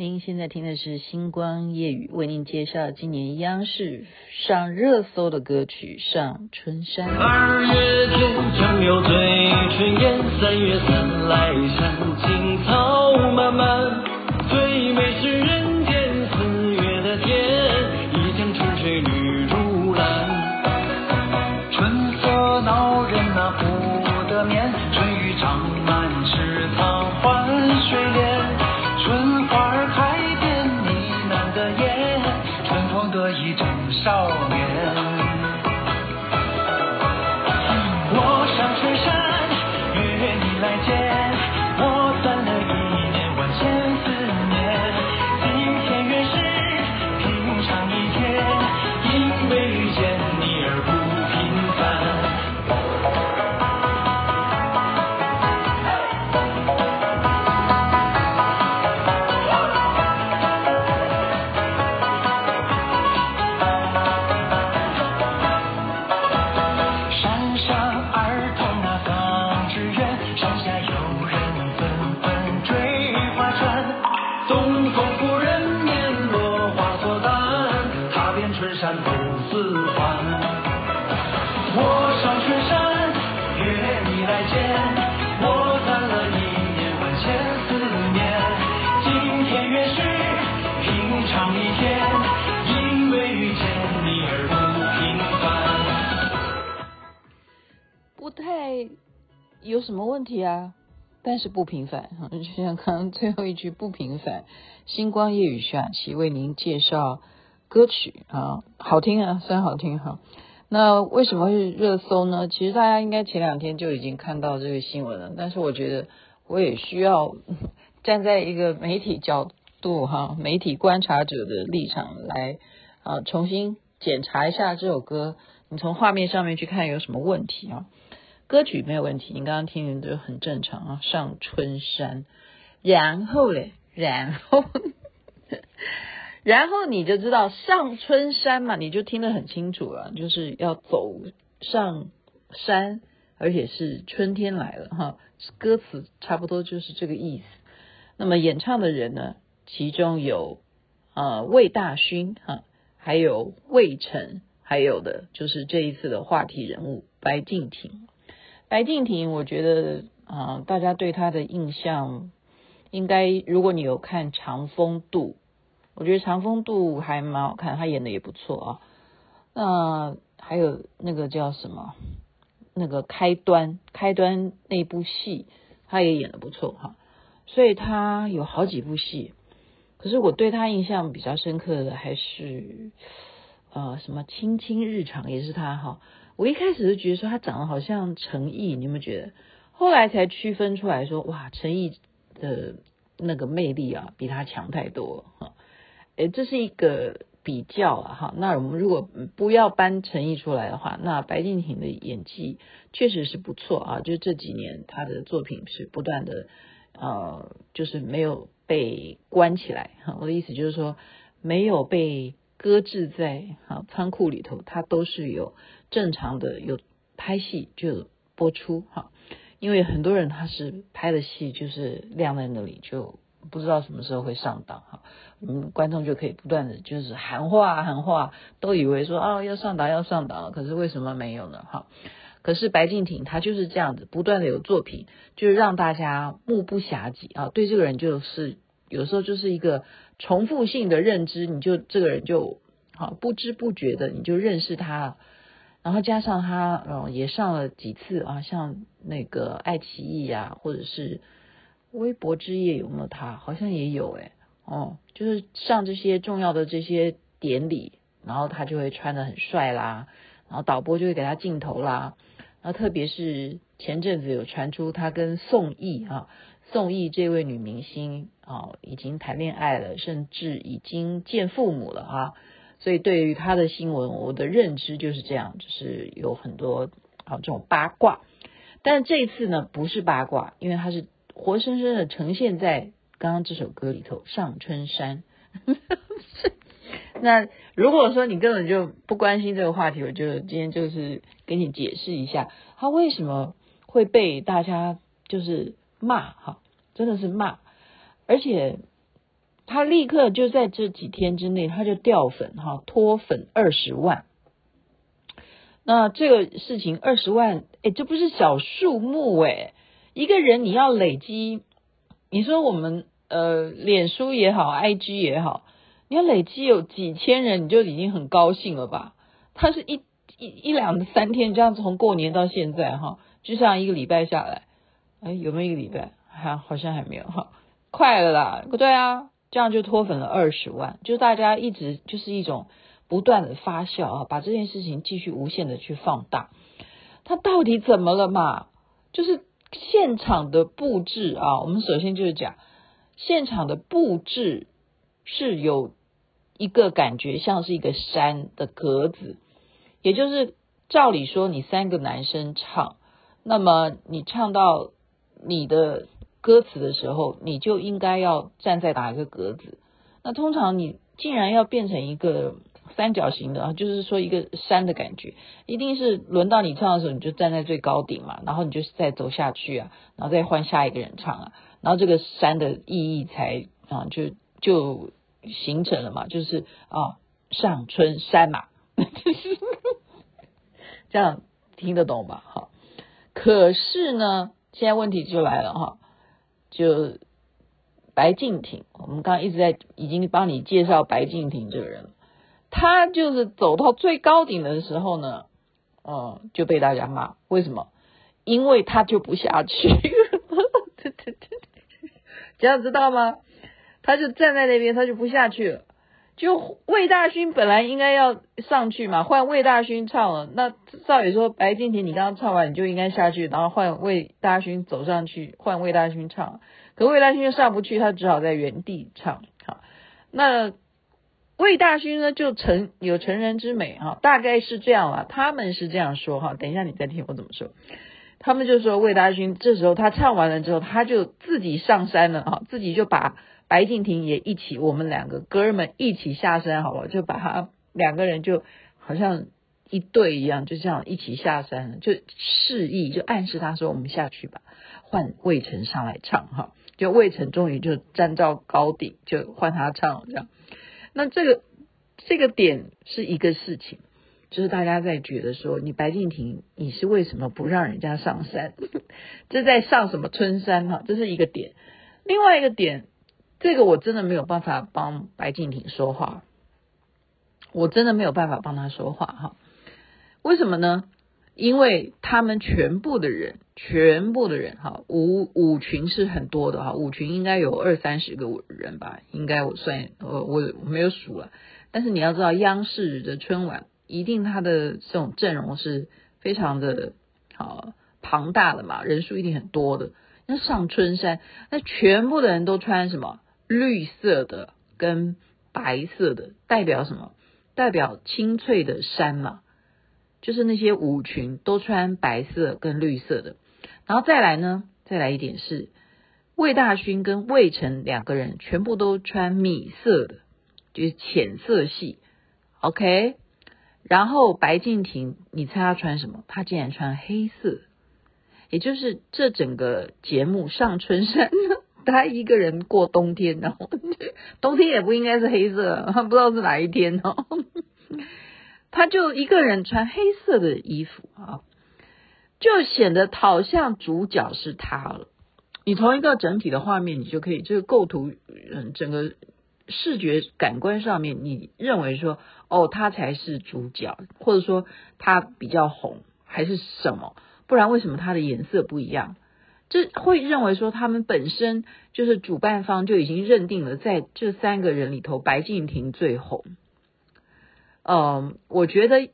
您现在听的是星光夜语，为您介绍今年央视上热搜的歌曲《上春山》。二月天将有醉春烟，三月三来山有什么问题啊？但是不平凡哈，就像刚刚最后一句不平凡。星光夜语徐雅琪为您介绍歌曲啊，好听啊，虽然好听哈。那为什么会热搜呢？其实大家应该前两天就已经看到这个新闻了，但是我觉得我也需要 站在一个媒体角度哈，媒体观察者的立场来啊，重新检查一下这首歌，你从画面上面去看有什么问题啊？歌曲没有问题，你刚刚听的都很正常啊。上春山，然后嘞，然后，然后你就知道上春山嘛，你就听得很清楚了，就是要走上山，而且是春天来了哈。歌词差不多就是这个意思。那么演唱的人呢，其中有呃魏大勋哈，还有魏晨，还有的就是这一次的话题人物白敬亭。白敬亭，我觉得啊、大家对他的印象应该，如果你有看《长风渡》，我觉得《长风渡》还蛮好看，他演的也不错啊。那还有那个叫什么？那个开端，开端那部戏，他也演的不错哈。所以他有好几部戏，可是我对他印象比较深刻的还是呃什么《卿卿日常》，也是他哈。我一开始就觉得说他长得好像陈毅，你有没有觉得？后来才区分出来说，哇，陈毅的那个魅力啊，比他强太多哈。诶，这是一个比较啊哈。那我们如果不要搬陈毅出来的话，那白敬亭的演技确实是不错啊。就这几年他的作品是不断的，呃，就是没有被关起来哈。我的意思就是说，没有被搁置在哈仓库里头，他都是有。正常的有拍戏就播出哈，因为很多人他是拍的戏就是晾在那里，就不知道什么时候会上档哈。嗯，观众就可以不断的就是喊话喊话，都以为说啊要上档要上档了，可是为什么没有呢？哈，可是白敬亭他就是这样子，不断的有作品，就是让大家目不暇接啊。对这个人就是有时候就是一个重复性的认知，你就这个人就好不知不觉的你就认识他。然后加上他，嗯，也上了几次啊，像那个爱奇艺啊，或者是微博之夜有没有他？好像也有诶，哦，就是上这些重要的这些典礼，然后他就会穿得很帅啦，然后导播就会给他镜头啦，然后特别是前阵子有传出他跟宋轶啊，宋轶这位女明星啊，已经谈恋爱了，甚至已经见父母了啊。所以对于他的新闻，我的认知就是这样，就是有很多啊这种八卦。但这次呢，不是八卦，因为它是活生生的呈现在刚刚这首歌里头，《上春山》。那如果说你根本就不关心这个话题，我就今天就是给你解释一下，他为什么会被大家就是骂哈，真的是骂，而且他立刻就在这几天之内，他就掉粉哈，脱粉二十万。那这个事情二十万，哎，这不是小数目哎，一个人你要累积，你说我们呃，脸书也好，IG 也好，你要累积有几千人，你就已经很高兴了吧？他是一一一两三天这样子，从过年到现在哈，就像一个礼拜下来，哎，有没有一个礼拜？还好像还没有哈，快了啦，不对啊。这样就脱粉了二十万，就大家一直就是一种不断的发酵啊，把这件事情继续无限的去放大。他到底怎么了嘛？就是现场的布置啊，我们首先就是讲现场的布置是有一个感觉像是一个山的格子，也就是照理说你三个男生唱，那么你唱到你的。歌词的时候，你就应该要站在哪一个格子？那通常你竟然要变成一个三角形的啊，就是说一个山的感觉，一定是轮到你唱的时候，你就站在最高顶嘛，然后你就再走下去啊，然后再换下一个人唱啊，然后这个山的意义才啊就就形成了嘛，就是啊上春山嘛，这样听得懂吧？好，可是呢，现在问题就来了哈。就白敬亭，我们刚刚一直在已经帮你介绍白敬亭这个人，他就是走到最高顶的时候呢，嗯，就被大家骂，为什么？因为他就不下去，对对对，这样知道吗？他就站在那边，他就不下去了。就魏大勋本来应该要上去嘛，换魏大勋唱了。那照理说，白敬亭你刚刚唱完，你就应该下去，然后换魏大勋走上去，换魏大勋唱。可魏大勋又上不去，他只好在原地唱。好，那魏大勋呢，就成有成人之美哈，大概是这样了。他们是这样说哈，等一下你再听我怎么说。他们就说魏大勋这时候他唱完了之后，他就自己上山了哈，自己就把。白敬亭也一起，我们两个哥们一起下山，好不好？就把他两个人就好像一对一样，就这样一起下山，就示意，就暗示他说：“我们下去吧，换魏晨上来唱。”哈，就魏晨终于就站到高顶，就换他唱这样。那这个这个点是一个事情，就是大家在觉得说，你白敬亭你是为什么不让人家上山？这在上什么春山？哈，这是一个点。另外一个点。这个我真的没有办法帮白敬亭说话，我真的没有办法帮他说话哈。为什么呢？因为他们全部的人，全部的人哈，舞舞群是很多的哈，舞群应该有二三十个人吧，应该我算我我我没有数了。但是你要知道，央视的春晚一定他的这种阵容是非常的好庞大的嘛，人数一定很多的。那上春山，那全部的人都穿什么？绿色的跟白色的代表什么？代表青翠的山嘛，就是那些舞裙都穿白色跟绿色的。然后再来呢，再来一点是魏大勋跟魏晨两个人全部都穿米色的，就是浅色系。OK，然后白敬亭，你猜他穿什么？他竟然穿黑色，也就是这整个节目上春山。他一个人过冬天，然后 冬天也不应该是黑色，他不知道是哪一天哦。他就一个人穿黑色的衣服啊，就显得好像主角是他了。你从一个整体的画面，你就可以这个构图，嗯，整个视觉感官上面，你认为说，哦，他才是主角，或者说他比较红，还是什么？不然为什么他的颜色不一样？这会认为说他们本身就是主办方就已经认定了，在这三个人里头，白敬亭最红。嗯，我觉得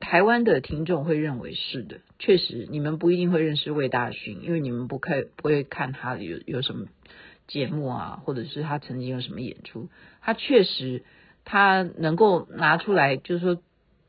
台湾的听众会认为是的，确实你们不一定会认识魏大勋，因为你们不看不会看他有有什么节目啊，或者是他曾经有什么演出。他确实他能够拿出来，就是说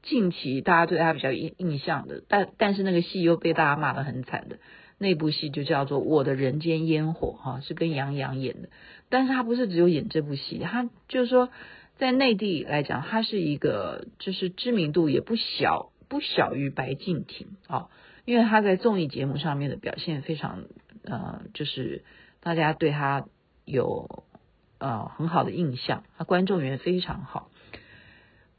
近期大家对他比较印印象的，但但是那个戏又被大家骂得很惨的。那部戏就叫做《我的人间烟火》哈，是跟杨洋演的。但是他不是只有演这部戏，他就是说在内地来讲，他是一个就是知名度也不小，不小于白敬亭啊，因为他在综艺节目上面的表现非常呃，就是大家对他有呃很好的印象，他观众缘非常好。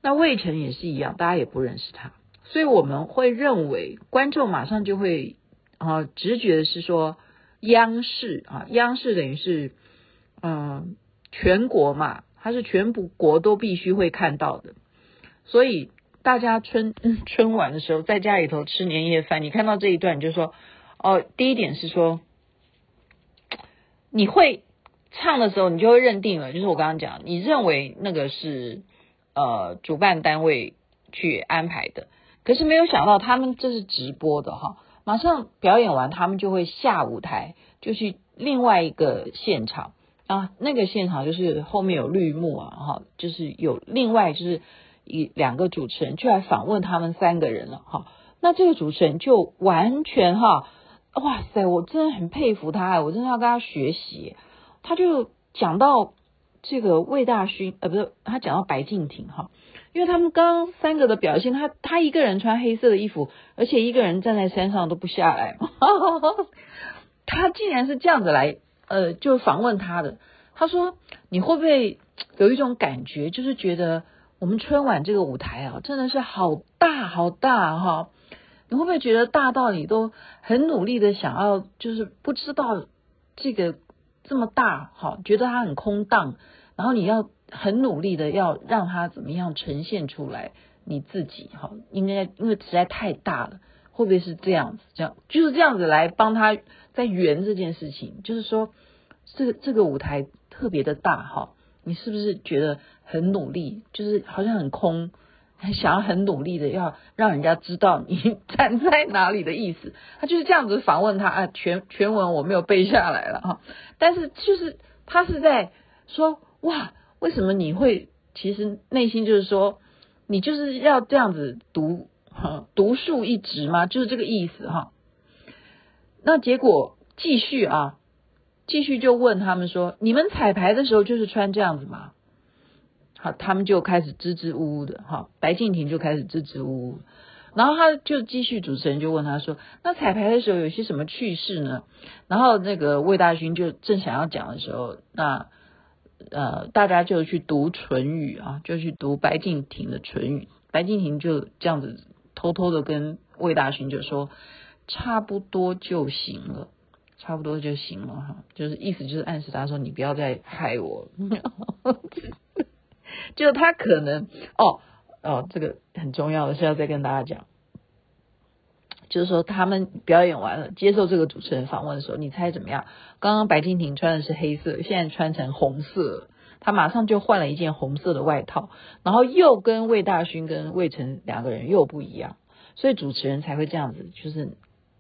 那魏晨也是一样，大家也不认识他，所以我们会认为观众马上就会啊、直觉是说央视啊，央视等于是嗯、全国嘛，它是全部国都必须会看到的，所以大家春春晚的时候在家里头吃年夜饭，你看到这一段你就说哦，第一点是说你会唱的时候，你就会认定了，就是我刚刚讲，你认为那个是。呃，主办单位去安排的，可是没有想到他们这是直播的哈，马上表演完，他们就会下舞台，就去另外一个现场。啊，那个现场就是后面有绿幕啊，哈，就是有另外就是一两个主持人就来访问他们三个人了哈，那这个主持人就完全哈，哇塞，我真的很佩服他，我真的要跟他学习，他就讲到。这个魏大勋呃，不是他讲到白敬亭哈，因为他们刚三个的表现，他他一个人穿黑色的衣服，而且一个人站在山上都不下来，他竟然是这样子来呃，就访问他的。他说：“你会不会有一种感觉，就是觉得我们春晚这个舞台啊，真的是好大好大哈？你会不会觉得大到你都很努力的想要，就是不知道这个？”这么大，哈，觉得它很空荡，然后你要很努力的要让它怎么样呈现出来你自己，哈，应该因为实在太大了，会不会是这样子？这样就是这样子来帮他在圆这件事情，就是说这个这个舞台特别的大，哈，你是不是觉得很努力？就是好像很空。还想要很努力的要让人家知道你站在哪里的意思，他就是这样子访问他啊，全全文我没有背下来了哈，但是就是他是在说哇，为什么你会其实内心就是说你就是要这样子独独树一帜吗？就是这个意思哈。那结果继续啊，继续就问他们说，你们彩排的时候就是穿这样子吗？好，他们就开始支支吾吾的，哈，白敬亭就开始支支吾吾，然后他就继续，主持人就问他说：“那彩排的时候有些什么趣事呢？”然后那个魏大勋就正想要讲的时候，那呃，大家就去读唇语啊，就去读白敬亭的唇语，白敬亭就这样子偷偷的跟魏大勋就说：“差不多就行了，差不多就行了，哈，就是意思就是暗示他说你不要再害我。”就他可能哦哦，这个很重要的是要再跟大家讲，就是说他们表演完了，接受这个主持人访问的时候，你猜怎么样？刚刚白敬亭穿的是黑色，现在穿成红色，他马上就换了一件红色的外套，然后又跟魏大勋跟魏晨两个人又不一样，所以主持人才会这样子，就是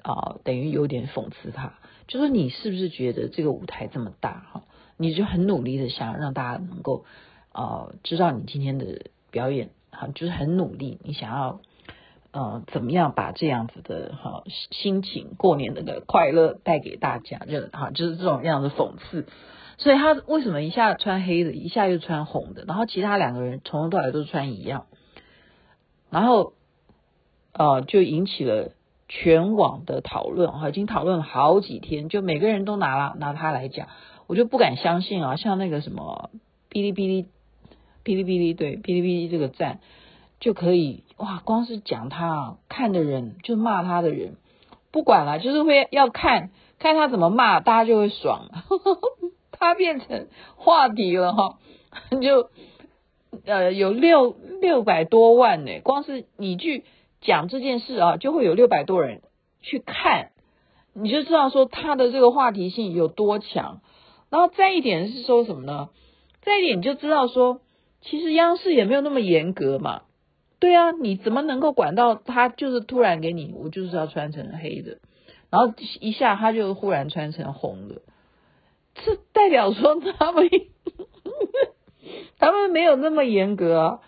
啊、等于有点讽刺他，就说你是不是觉得这个舞台这么大哈，你就很努力的想让大家能够。呃，知道你今天的表演哈，就是很努力，你想要呃怎么样把这样子的哈心情，过年的的快乐带给大家，就哈就是这种样的讽刺。所以他为什么一下穿黑的，一下又穿红的，然后其他两个人从头到尾都穿一样，然后呃就引起了全网的讨论哈，已经讨论了好几天，就每个人都拿了拿他来讲，我就不敢相信啊，像那个什么哔哩哔哩。哔哩哔哩对，哔哩哔哩这个站就可以哇！光是讲他看的人，就骂他的人，不管了，就是会要看看他怎么骂，大家就会爽。他变成话题了哈，就呃有六六百多万呢，光是你去讲这件事啊，就会有六百多人去看，你就知道说他的这个话题性有多强。然后再一点是说什么呢？再一点你就知道说。其实央视也没有那么严格嘛，对啊，你怎么能够管到他？就是突然给你，我就是要穿成黑的，然后一下他就忽然穿成红的，这代表说他们 他们没有那么严格啊，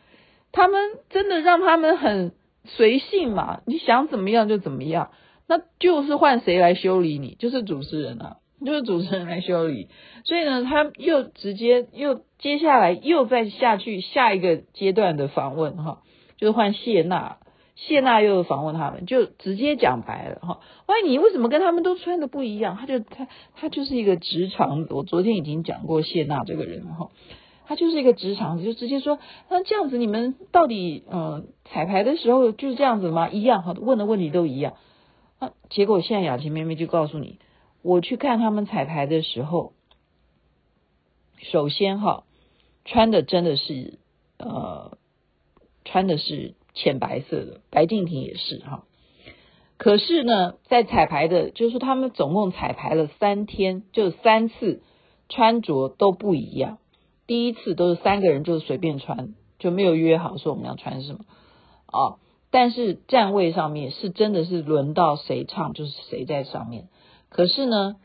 他们真的让他们很随性嘛，你想怎么样就怎么样，那就是换谁来修理你，就是主持人啊。就是主持人来修理，所以呢，他又直接又接下来又再下去下一个阶段的访问哈，就是换谢娜，谢娜又访问他们，就直接讲白了哈。喂，你为什么跟他们都穿的不一样？他就他他就是一个直肠子。我昨天已经讲过谢娜这个人哈，他就是一个直肠子，就直接说，那这样子你们到底嗯彩排的时候就是这样子吗？一样哈，问的问题都一样。啊，结果现在雅琪妹妹就告诉你，我去看他们彩排的时候，首先哈，穿的真的是呃，穿的是。浅白色的，白敬亭也是哈。可是呢，在彩排的，就是他们总共彩排了三天，就三次穿着都不一样。第一次都是三个人就是随便穿，就没有约好说我们要穿什么啊。但是站位上面是真的是轮到谁唱就是谁在上面。可是呢，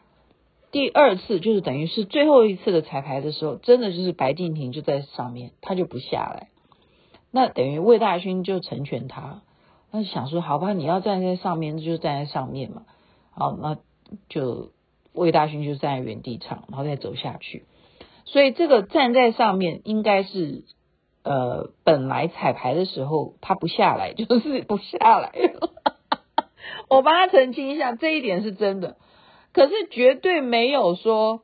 第二次就是等于是最后一次的彩排的时候，真的就是白敬亭就在上面，他就不下来。那等于魏大勋就成全他，他就想说，好吧，你要站在上面，就站在上面嘛。好，那就魏大勋就站在原地唱，然后再走下去。所以这个站在上面应该是，呃，本来彩排的时候他不下来，就是不下来。我帮他澄清一下，这一点是真的，可是绝对没有说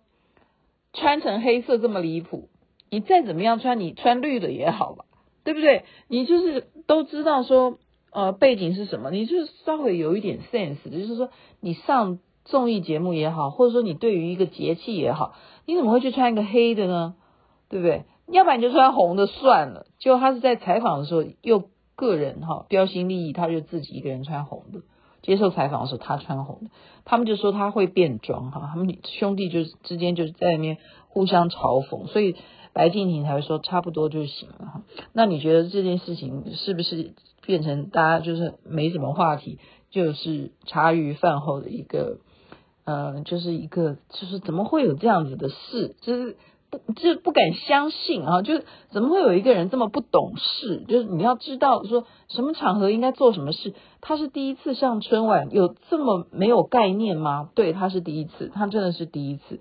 穿成黑色这么离谱。你再怎么样穿，你穿绿的也好吧。对不对？你就是都知道说，呃，背景是什么？你就是稍微有一点 sense，就是说你上综艺节目也好，或者说你对于一个节气也好，你怎么会去穿一个黑的呢？对不对？要不然你就穿红的算了。就他是在采访的时候，又个人哈标新立异，他就自己一个人穿红的。接受采访的时候，他穿红的，他们就说他会变装哈，他们兄弟就是之间就是在那边互相嘲讽，所以。白敬亭才会说差不多就行了哈。那你觉得这件事情是不是变成大家就是没什么话题，就是茶余饭后的一个，呃，就是一个就是怎么会有这样子的事？就是不就不敢相信啊！就是怎么会有一个人这么不懂事？就是你要知道说什么场合应该做什么事。他是第一次上春晚，有这么没有概念吗？对，他是第一次，他真的是第一次。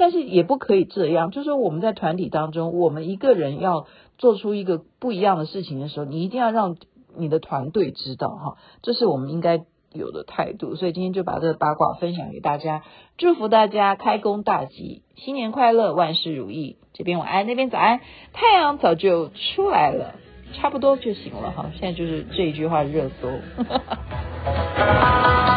但是也不可以这样，就是我们在团体当中，我们一个人要做出一个不一样的事情的时候，你一定要让你的团队知道哈，这是我们应该有的态度。所以今天就把这个八卦分享给大家，祝福大家开工大吉，新年快乐，万事如意。这边晚安，那边早安，太阳早就出来了，差不多就行了哈。现在就是这一句话热搜。